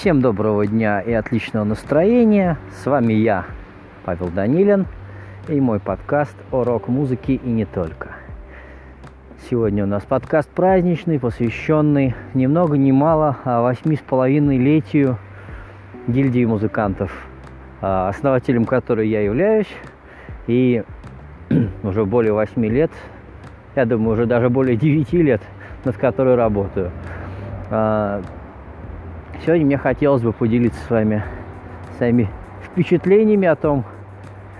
Всем доброго дня и отличного настроения. С вами я, Павел Данилин, и мой подкаст о рок-музыке и не только. Сегодня у нас подкаст праздничный, посвященный ни много ни мало а восьми с половиной летию гильдии музыкантов, а, основателем которой я являюсь. И уже более восьми лет, я думаю, уже даже более девяти лет, над которой работаю. Сегодня мне хотелось бы поделиться с вами своими впечатлениями о том,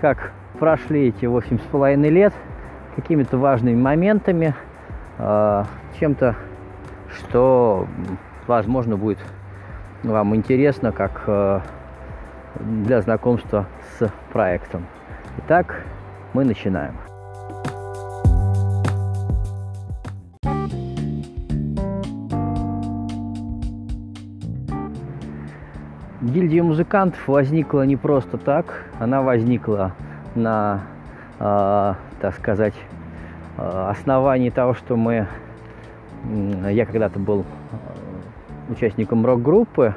как прошли эти восемь с половиной лет, какими-то важными моментами, а, чем-то, что, возможно, будет вам интересно, как а, для знакомства с проектом. Итак, мы начинаем. Гильдия музыкантов возникла не просто так, она возникла на, э, так сказать, э, основании того, что мы, э, я когда-то был участником рок-группы,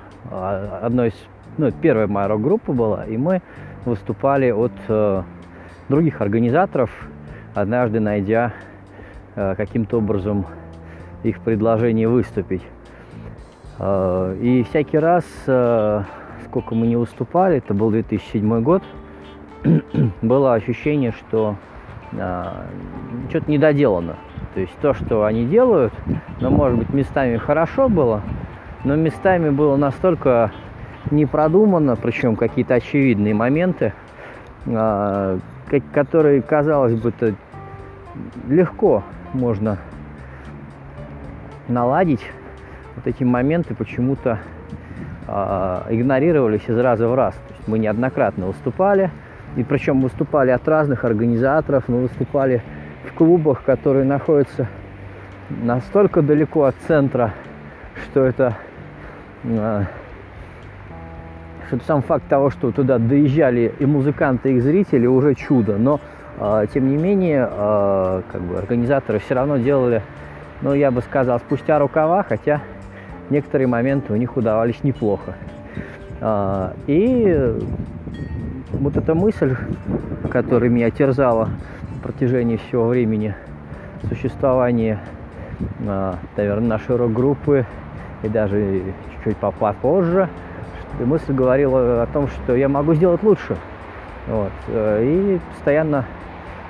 одной из, ну, первая моя рок-группа была, и мы выступали от э, других организаторов, однажды найдя э, каким-то образом их предложение выступить. Э, и всякий раз, сколько мы не выступали, это был 2007 год, было ощущение, что э, что-то недоделано. То есть то, что они делают, ну, может быть местами хорошо было, но местами было настолько не продумано, причем какие-то очевидные моменты, которые, казалось бы, -то легко можно наладить, вот эти моменты почему-то игнорировались из раза в раз. То есть мы неоднократно выступали, и причем выступали от разных организаторов, мы выступали в клубах, которые находятся настолько далеко от центра, что это, э, что сам факт того, что туда доезжали и музыканты, и зрители, уже чудо. Но э, тем не менее, э, как бы организаторы все равно делали, ну я бы сказал, спустя рукава, хотя некоторые моменты у них удавались неплохо. А, и вот эта мысль, которая меня терзала на протяжении всего времени существования, а, наверное, нашей рок-группы и даже чуть-чуть попозже, мысль говорила о том, что я могу сделать лучше. Вот. Э, и постоянно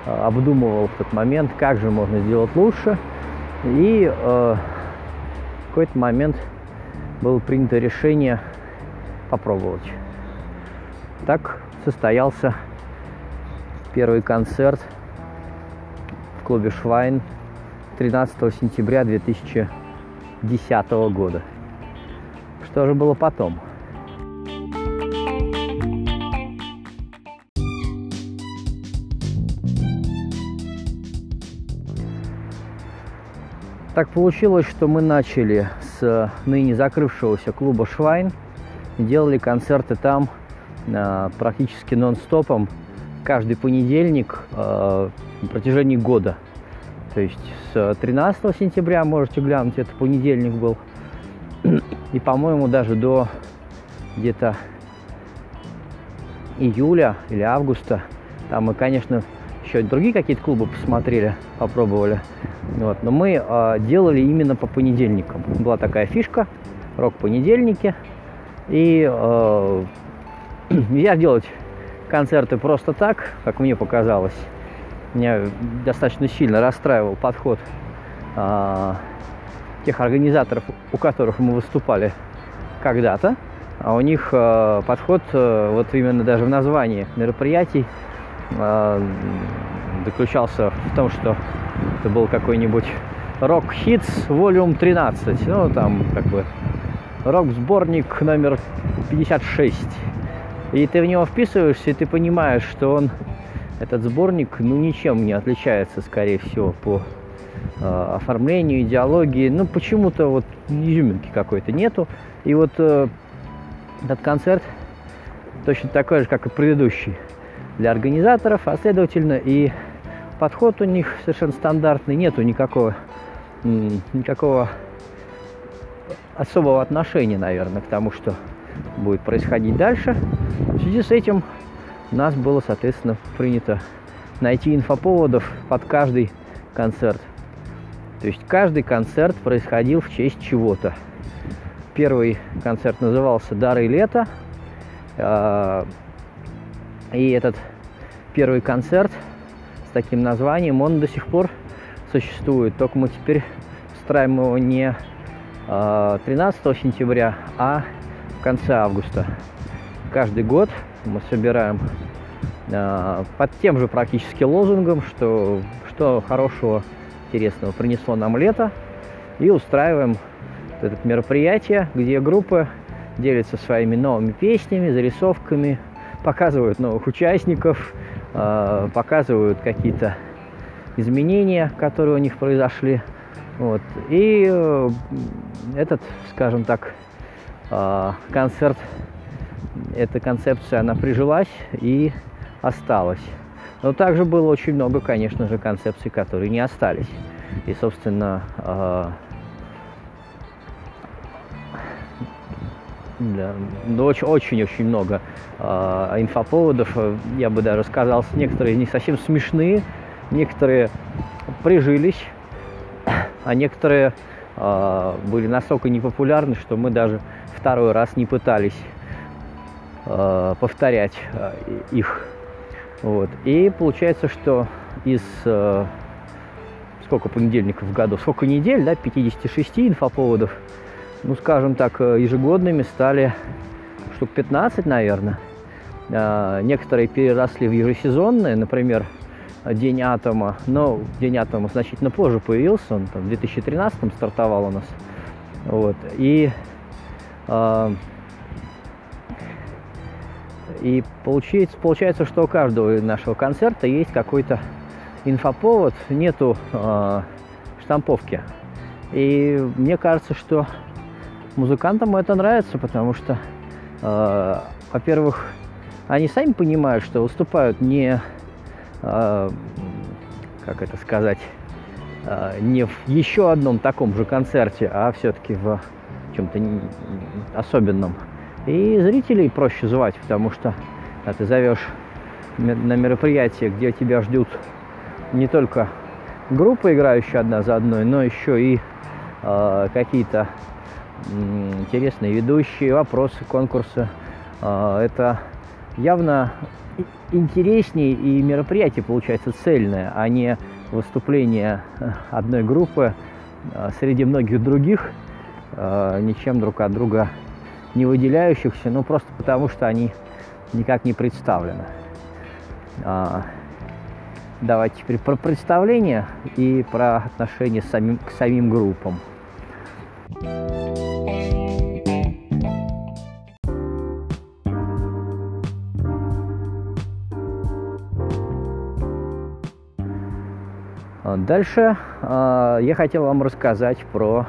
а, обдумывал в тот момент, как же можно сделать лучше. И э, какой-то момент было принято решение попробовать. Так состоялся первый концерт в клубе Швайн 13 сентября 2010 года. Что же было потом? Так получилось, что мы начали с ныне закрывшегося клуба «Швайн» делали концерты там э, практически нон-стопом каждый понедельник э, на протяжении года. То есть с 13 сентября, можете глянуть, это понедельник был, и, по-моему, даже до где-то июля или августа. Там мы, конечно, еще другие какие-то клубы посмотрели, попробовали. Вот. Но мы э, делали именно по понедельникам. Была такая фишка, рок-понедельники. И э, нельзя делать концерты просто так, как мне показалось. Меня достаточно сильно расстраивал подход э, тех организаторов, у которых мы выступали когда-то. А у них э, подход э, вот именно даже в названии мероприятий заключался в том, что это был какой-нибудь Rock Hits Volume 13. Ну, там как бы рок-сборник номер 56. И ты в него вписываешься, и ты понимаешь, что он, этот сборник, ну, ничем не отличается, скорее всего, по э, оформлению, идеологии. Ну, почему-то вот изюминки какой-то нету. И вот э, этот концерт точно такой же, как и предыдущий для организаторов, а следовательно и подход у них совершенно стандартный, нету никакого, никакого особого отношения, наверное, к тому, что будет происходить дальше. В связи с этим у нас было, соответственно, принято найти инфоповодов под каждый концерт. То есть каждый концерт происходил в честь чего-то. Первый концерт назывался «Дары лета». И этот первый концерт с таким названием, он до сих пор существует. Только мы теперь устраиваем его не 13 а, сентября, а в конце августа. Каждый год мы собираем а, под тем же практически лозунгом, что, что хорошего, интересного принесло нам лето, и устраиваем это мероприятие, где группы делятся своими новыми песнями, зарисовками, показывают новых участников, а, показывают какие-то изменения, которые у них произошли. Вот. И э, этот, скажем так, а, концерт, эта концепция, она прижилась и осталась. Но также было очень много, конечно же, концепций, которые не остались. И, собственно, а, да, очень-очень много э, инфоповодов. Я бы даже сказал, некоторые них совсем смешные, некоторые прижились, а некоторые э, были настолько непопулярны, что мы даже второй раз не пытались э, повторять э, их. Вот. И получается, что из э, сколько понедельников в году, сколько недель, да, 56 инфоповодов, ну, скажем так, ежегодными стали штук 15, наверное. Некоторые переросли в ежесезонные, например, День атома. Но День атома значительно позже появился, он там в 2013 стартовал у нас. Вот. И, э, и получается, получается, что у каждого нашего концерта есть какой-то инфоповод, нету э, штамповки. И мне кажется, что музыкантам это нравится, потому что, э, во-первых, они сами понимают, что выступают не а, как это сказать, а, не в еще одном таком же концерте, а все-таки в чем-то особенном. И зрителей проще звать, потому что когда ты зовешь на мероприятие, где тебя ждут не только группы, играющие одна за одной, но еще и э, какие-то э, интересные ведущие, вопросы, конкурсы. Э, это явно интереснее и мероприятие получается цельное, а не выступление э, одной группы э, среди многих других, э, ничем друг от друга не выделяющихся, ну просто потому что они никак не представлены. А, давайте теперь про представление и про отношение к самим группам. Дальше э, я хотел вам рассказать про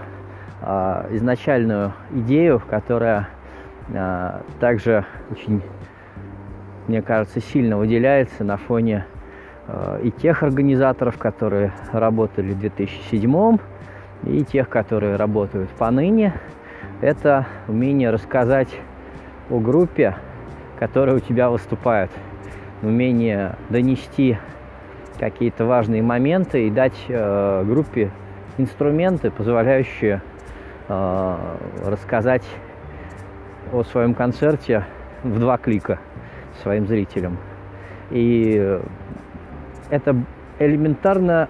э, изначальную идею, которая э, также очень, мне кажется, сильно выделяется на фоне э, и тех организаторов, которые работали в 2007 и тех, которые работают поныне. Это умение рассказать о группе, которая у тебя выступает, умение донести какие-то важные моменты и дать э, группе инструменты, позволяющие э, рассказать о своем концерте в два клика своим зрителям. И это элементарно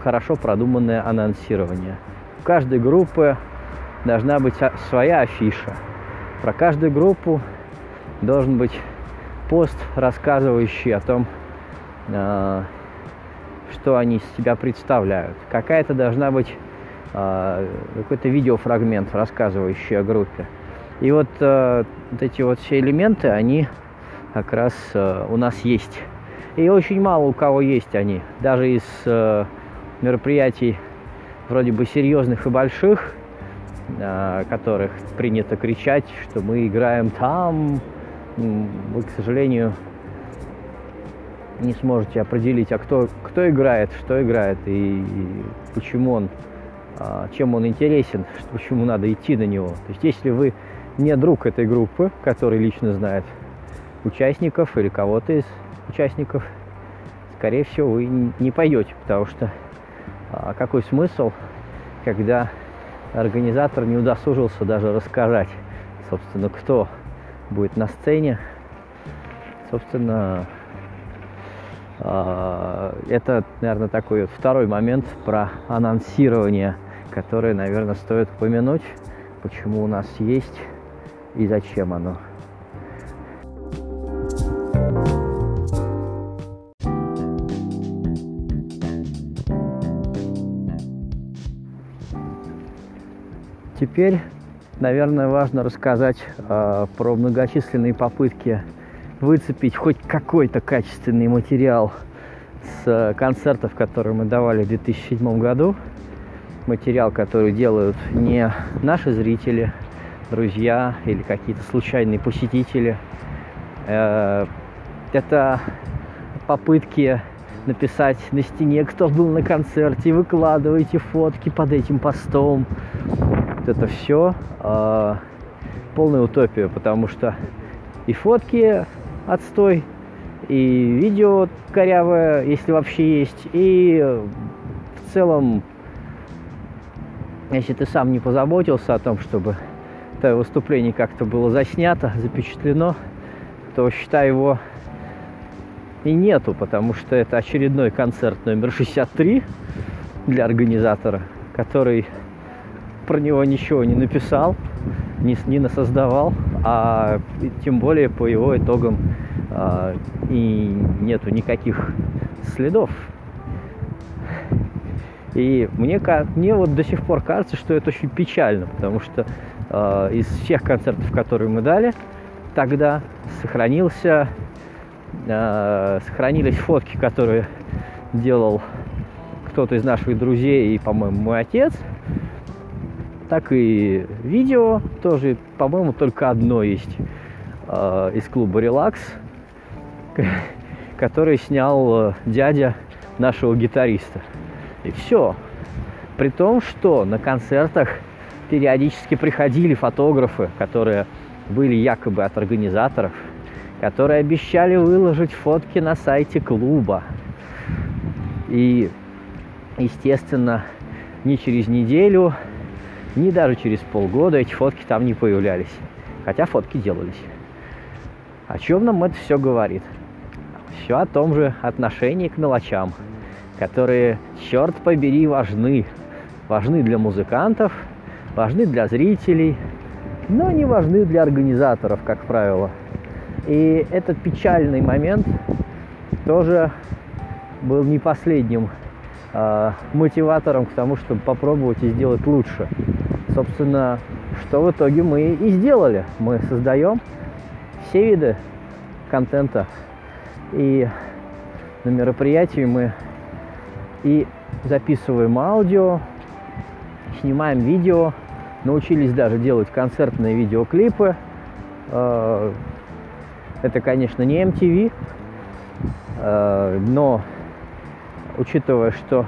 хорошо продуманное анонсирование. У каждой группы должна быть своя афиша. Про каждую группу должен быть пост, рассказывающий о том, э, что они из себя представляют. Какая-то должна быть э, какой-то видеофрагмент, рассказывающий о группе. И вот, э, вот эти вот все элементы, они как раз э, у нас есть. И очень мало у кого есть они. Даже из э, мероприятий вроде бы серьезных и больших, э, которых принято кричать, что мы играем там, мы, к сожалению, не сможете определить, а кто, кто играет, что играет и, и почему он, а, чем он интересен, почему надо идти на него. То есть если вы не друг этой группы, который лично знает участников или кого-то из участников, скорее всего, вы не пойдете, потому что а, какой смысл, когда организатор не удосужился даже рассказать, собственно, кто будет на сцене. Собственно, это, наверное, такой второй момент про анонсирование, который, наверное, стоит упомянуть, почему у нас есть и зачем оно. Теперь, наверное, важно рассказать э, про многочисленные попытки выцепить хоть какой-то качественный материал с э, концертов, которые мы давали в 2007 году. Материал, который делают не наши зрители, друзья или какие-то случайные посетители. Э, это попытки написать на стене, кто был на концерте, выкладывайте фотки под этим постом, вот это все э, полная утопия, потому что и фотки отстой, и видео корявое, если вообще есть, и в целом, если ты сам не позаботился о том, чтобы твое выступление как-то было заснято, запечатлено, то считай его и нету, потому что это очередной концерт номер 63 для организатора, который про него ничего не написал, не, не насоздавал, а тем более по его итогам а, и нету никаких следов. И мне, мне вот до сих пор кажется, что это очень печально, потому что э, из всех концертов, которые мы дали, тогда сохранился, э, сохранились фотки, которые делал кто-то из наших друзей и, по-моему, мой отец – так и видео тоже, по-моему, только одно есть э, из клуба «Релакс», который снял э, дядя нашего гитариста. И все. При том, что на концертах периодически приходили фотографы, которые были якобы от организаторов, которые обещали выложить фотки на сайте клуба. И, естественно, не через неделю ни даже через полгода эти фотки там не появлялись. Хотя фотки делались. О чем нам это все говорит? Все о том же отношении к мелочам, которые, черт побери, важны. Важны для музыкантов, важны для зрителей, но не важны для организаторов, как правило. И этот печальный момент тоже был не последним э, мотиватором к тому, чтобы попробовать и сделать лучше собственно, что в итоге мы и сделали. Мы создаем все виды контента. И на мероприятии мы и записываем аудио, снимаем видео, научились даже делать концертные видеоклипы. Э, это, конечно, не MTV, э, но учитывая, что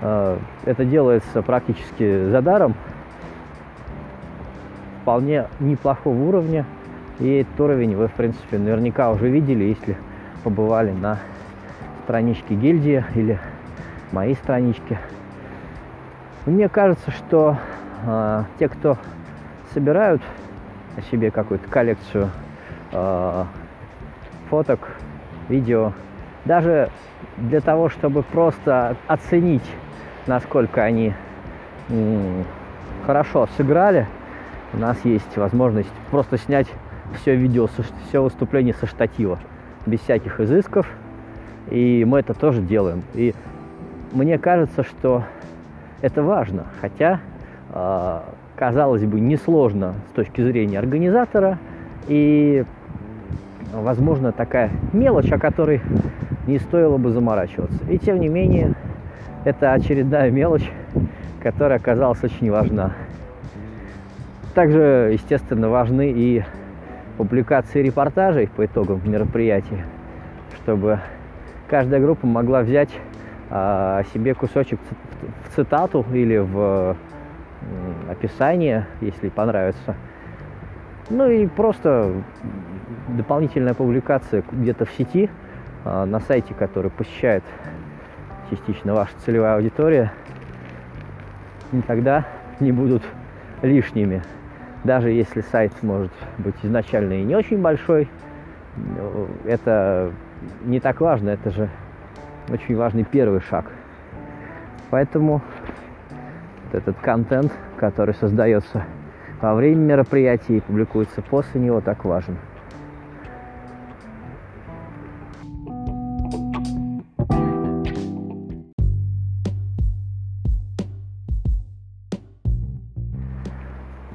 э, это делается практически за даром, вполне неплохого уровня. И этот уровень вы, в принципе, наверняка уже видели, если побывали на страничке гильдии или моей страничке. Мне кажется, что э, те, кто собирают себе какую-то коллекцию э, фоток, видео, даже для того, чтобы просто оценить, насколько они м, хорошо сыграли, у нас есть возможность просто снять все видео, все выступление со штатива, без всяких изысков. И мы это тоже делаем. И мне кажется, что это важно. Хотя, э, казалось бы, несложно с точки зрения организатора. И, возможно, такая мелочь, о которой не стоило бы заморачиваться. И тем не менее, это очередная мелочь, которая оказалась очень важна. Также, естественно, важны и публикации репортажей по итогам мероприятия, чтобы каждая группа могла взять а, себе кусочек в цитату или в описание, если понравится, Ну и просто дополнительная публикация где-то в сети, а, на сайте, который посещает частично ваша целевая аудитория, никогда не будут лишними. Даже если сайт может быть изначально и не очень большой, это не так важно, это же очень важный первый шаг. Поэтому этот контент, который создается во время мероприятия и публикуется после него, так важен.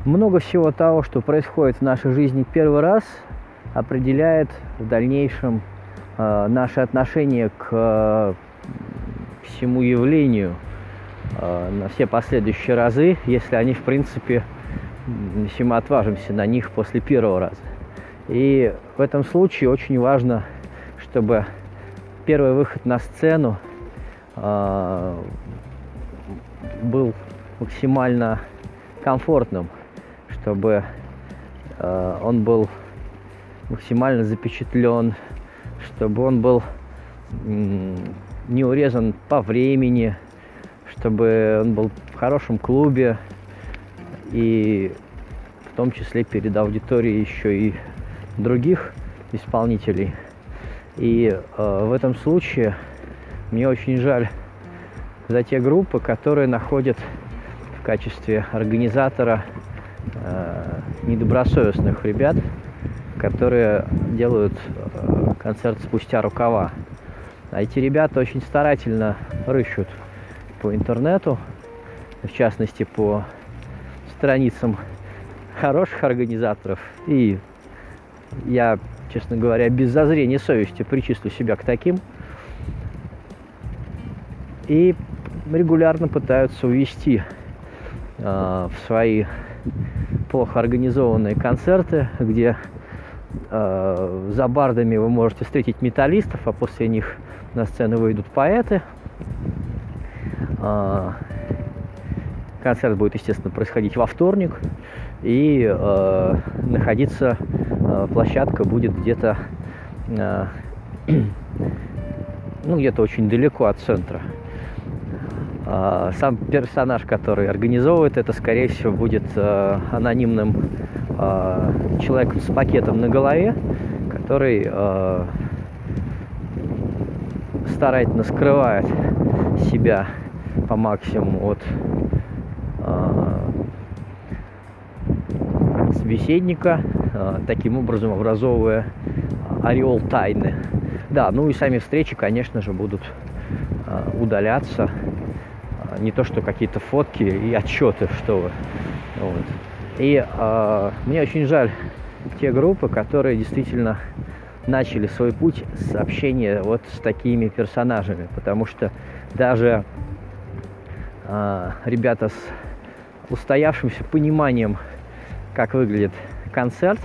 Много всего того, что происходит в нашей жизни первый раз, определяет в дальнейшем э, наше отношение к э, всему явлению э, на все последующие разы, если они, в принципе, если мы отважимся на них после первого раза. И в этом случае очень важно, чтобы первый выход на сцену э, был максимально комфортным, чтобы э, он был максимально запечатлен, чтобы он был не урезан по времени, чтобы он был в хорошем клубе и в том числе перед аудиторией еще и других исполнителей. И э, в этом случае мне очень жаль за те группы, которые находят в качестве организатора э, недобросовестных ребят, которые делают э, концерт спустя рукава. А эти ребята очень старательно рыщут по интернету, в частности по страницам хороших организаторов. И я, честно говоря, без зазрения совести причислю себя к таким. И регулярно пытаются увести э, в свои плохо организованные концерты, где э, за бардами вы можете встретить металлистов, а после них на сцену выйдут поэты. Э, концерт будет, естественно, происходить во вторник, и э, находиться э, площадка будет где-то э, ну, где-то очень далеко от центра. А, сам персонаж, который организовывает это, скорее всего, будет э, анонимным э, человеком с пакетом на голове, который э, старательно скрывает себя по максимуму от собеседника, таким образом образовывая ореол тайны. Да, ну и сами встречи, конечно же, будут удаляться не то что какие-то фотки и отчеты, что вы. Вот. И э, мне очень жаль те группы, которые действительно начали свой путь с общения вот с такими персонажами, потому что даже э, ребята с устоявшимся пониманием, как выглядит концерт,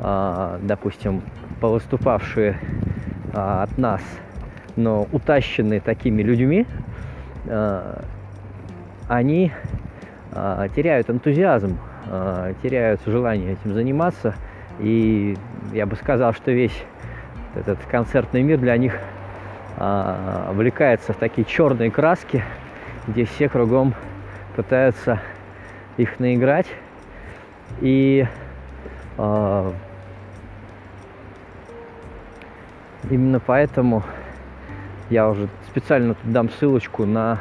э, допустим, повыступавшие э, от нас, но утащенные такими людьми, они э, теряют энтузиазм, э, теряют желание этим заниматься. И я бы сказал, что весь этот концертный мир для них облекается в такие черные краски, где все кругом пытаются их наиграть. И э, именно поэтому я уже специально дам ссылочку на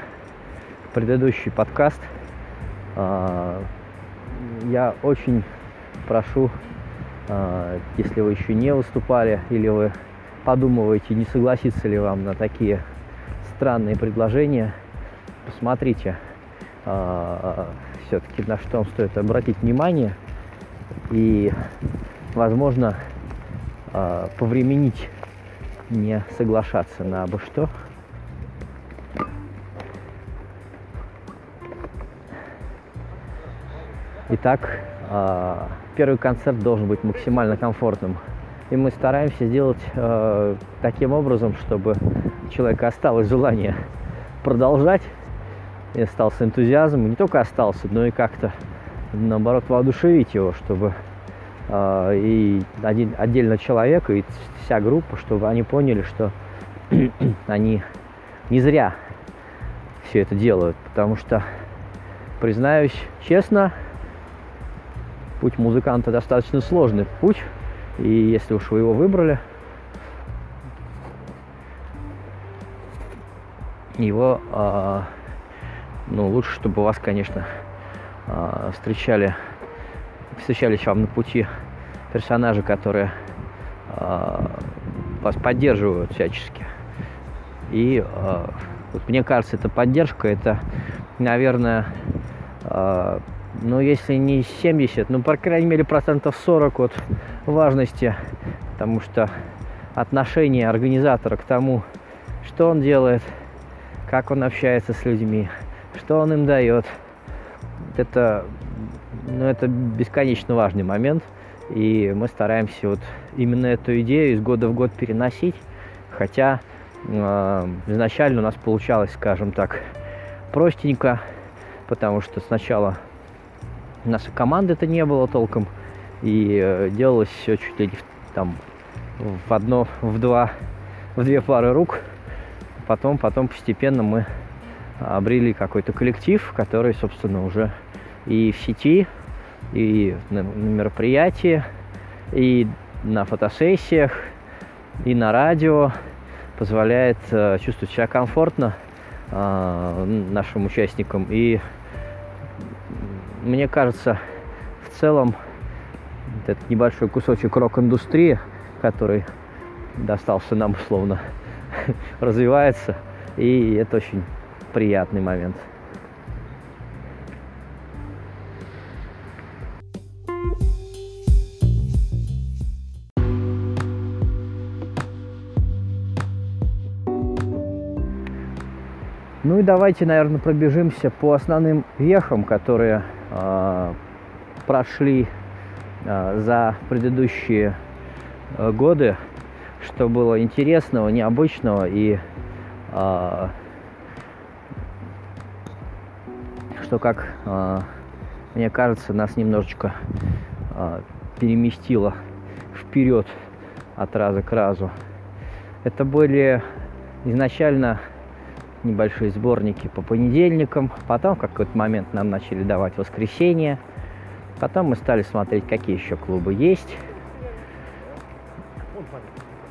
предыдущий подкаст. А, я очень прошу, а, если вы еще не выступали или вы подумываете, не согласиться ли вам на такие странные предложения, посмотрите а, все-таки на что вам стоит обратить внимание и, возможно, повременить не соглашаться на обо что. Итак, а, первый концерт должен быть максимально комфортным. И мы стараемся сделать э, таким образом, чтобы у человека осталось желание продолжать, и остался энтузиазм, и не только остался, но и как-то, наоборот, воодушевить его, чтобы и один, отдельно человек, и вся группа, чтобы они поняли, что они не зря все это делают, потому что, признаюсь честно, путь музыканта достаточно сложный путь, и если уж вы его выбрали, его, э, ну, лучше, чтобы вас, конечно, э, встречали, встречались вам на пути персонажи, которые э, вас поддерживают всячески. И э, вот мне кажется, эта поддержка, это, наверное, э, ну, если не 70, ну, по крайней мере, процентов 40 от важности, потому что отношение организатора к тому, что он делает, как он общается с людьми, что он им дает, это, ну, это бесконечно важный момент, и мы стараемся вот именно эту идею из года в год переносить, хотя э, изначально у нас получалось, скажем так, простенько, потому что сначала у нас и команды-то не было толком, и э, делалось все чуть ли там в одно, в два, в две пары рук. Потом, потом постепенно мы обрели какой-то коллектив, который, собственно, уже и в сети, и на, на мероприятии, и на фотосессиях, и на радио позволяет э, чувствовать себя комфортно э, нашим участникам. И мне кажется, в целом этот небольшой кусочек рок-индустрии, который достался нам условно, развивается, и это очень приятный момент. Ну и давайте, наверное, пробежимся по основным вехам, которые э, прошли э, за предыдущие э, годы, что было интересного, необычного и э, что, как э, мне кажется, нас немножечко э, переместило вперед от раза к разу. Это были изначально небольшие сборники по понедельникам. Потом в какой-то момент нам начали давать воскресенье. Потом мы стали смотреть, какие еще клубы есть.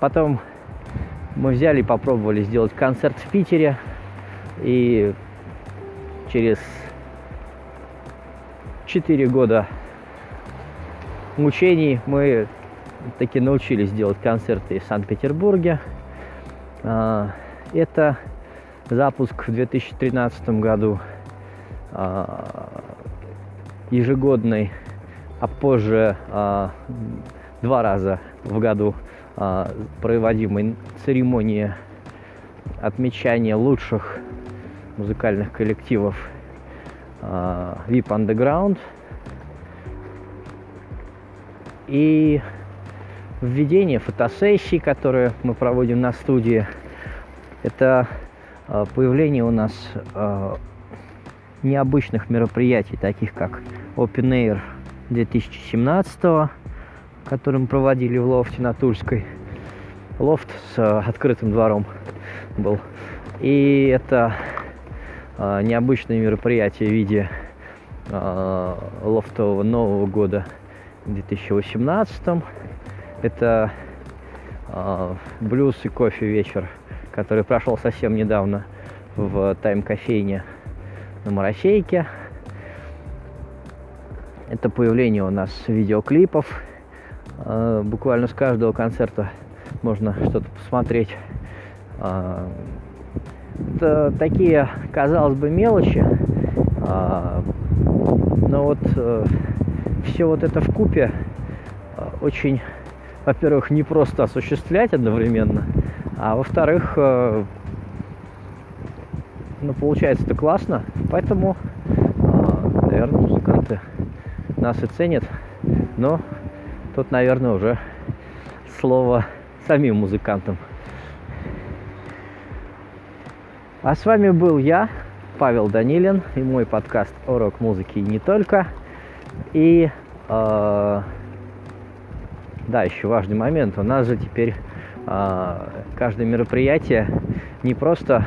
Потом мы взяли и попробовали сделать концерт в Питере. И через 4 года мучений мы таки научились делать концерты в Санкт-Петербурге. А, это запуск в 2013 году а, ежегодный, а позже а, два раза в году а, проводимой церемонии отмечания лучших музыкальных коллективов VIP Underground и введение фотосессий, которые мы проводим на студии. Это появление у нас а, необычных мероприятий, таких как Open Air 2017, который мы проводили в лофте на Тульской. Лофт с а, открытым двором был. И это необычное мероприятие в виде лофтового Нового года в 2018. Это блюз и кофе вечер который прошел совсем недавно в тайм-кофейне на Моросейке. Это появление у нас видеоклипов. А, буквально с каждого концерта можно что-то посмотреть. А, это такие, казалось бы, мелочи, а, но вот э, все вот это в купе очень, во-первых, не просто осуществлять одновременно – а во-вторых, э, ну, получается это классно, поэтому, э, наверное, музыканты нас и ценят, но тут, наверное, уже слово самим музыкантам. А с вами был я, Павел Данилин, и мой подкаст о рок-музыке и не только. И э, да, еще важный момент. У нас же теперь каждое мероприятие не просто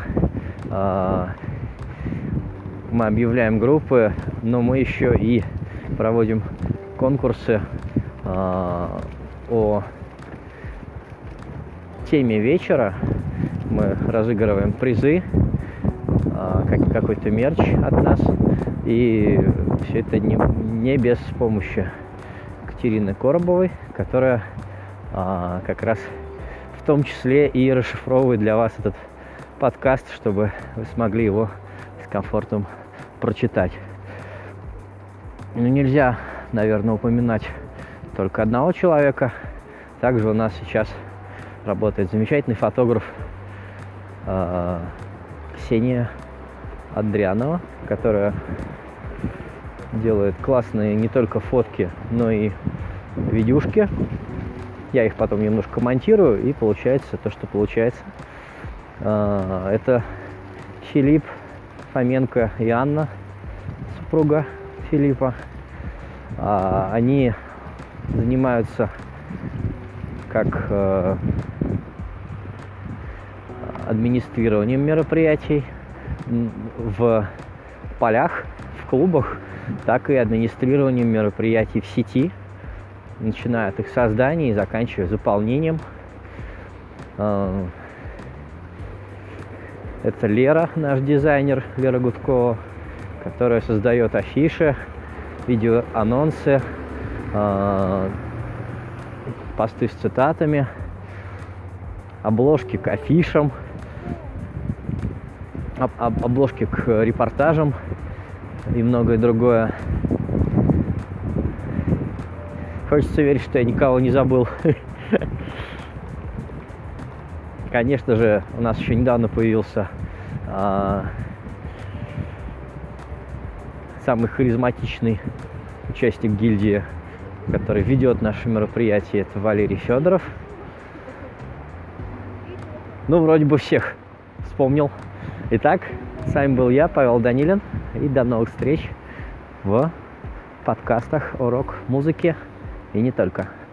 а, мы объявляем группы, но мы еще и проводим конкурсы а, о теме вечера. Мы разыгрываем призы, а, как, какой-то мерч от нас. И все это не, не без помощи Катерины Коробовой, которая а, как раз в том числе и расшифровывает для вас этот подкаст, чтобы вы смогли его с комфортом прочитать. Ну, нельзя, наверное, упоминать только одного человека. Также у нас сейчас работает замечательный фотограф э, Ксения Адрианова, которая делает классные не только фотки, но и видюшки. Я их потом немножко монтирую, и получается то, что получается. Э, это Филипп Фоменко и Анна, супруга Филиппа. А, они занимаются как э, администрированием мероприятий в полях, в клубах, так и администрированием мероприятий в сети, начиная от их создания и заканчивая заполнением. Э, это Лера, наш дизайнер, Лера Гудкова, которая создает афиши, видеоанонсы, э, посты с цитатами, обложки к афишам, об, обложки к репортажам и многое другое. Хочется верить, что я никого не забыл. Конечно же, у нас еще недавно появился а, самый харизматичный участник гильдии, который ведет наше мероприятие, это Валерий Федоров. Ну, вроде бы всех вспомнил. Итак, с вами был я, Павел Данилин, и до новых встреч в подкастах о рок-музыке и не только.